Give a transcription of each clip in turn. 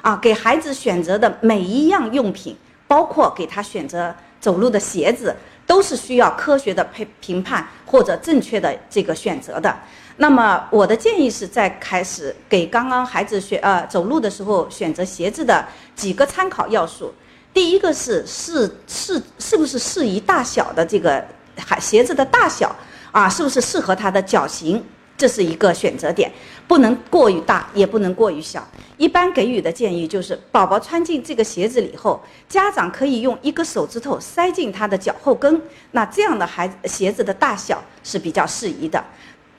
啊，给孩子选择的每一样用品，包括给他选择走路的鞋子，都是需要科学的评评判或者正确的这个选择的。那么我的建议是在开始给刚刚孩子学呃走路的时候选择鞋子的几个参考要素。第一个是是是是不是适宜大小的这个孩鞋子的大小啊，是不是适合他的脚型，这是一个选择点，不能过于大，也不能过于小。一般给予的建议就是，宝宝穿进这个鞋子里后，家长可以用一个手指头塞进他的脚后跟，那这样的孩子鞋子的大小是比较适宜的。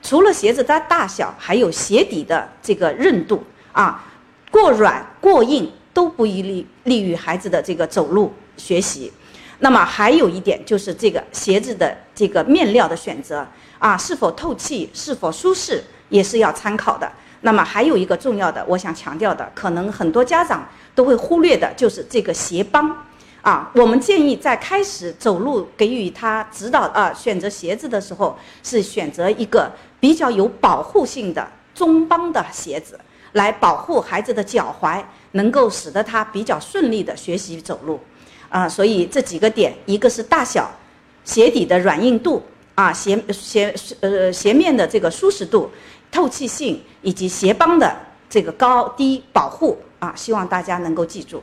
除了鞋子的大小，还有鞋底的这个韧度啊，过软过硬。都不利利于孩子的这个走路学习。那么还有一点就是这个鞋子的这个面料的选择啊，是否透气，是否舒适，也是要参考的。那么还有一个重要的，我想强调的，可能很多家长都会忽略的，就是这个鞋帮啊。我们建议在开始走路给予他指导啊，选择鞋子的时候，是选择一个比较有保护性的中帮的鞋子。来保护孩子的脚踝，能够使得他比较顺利的学习走路，啊，所以这几个点，一个是大小，鞋底的软硬度，啊，鞋鞋呃鞋面的这个舒适度、透气性，以及鞋帮的这个高低保护，啊，希望大家能够记住。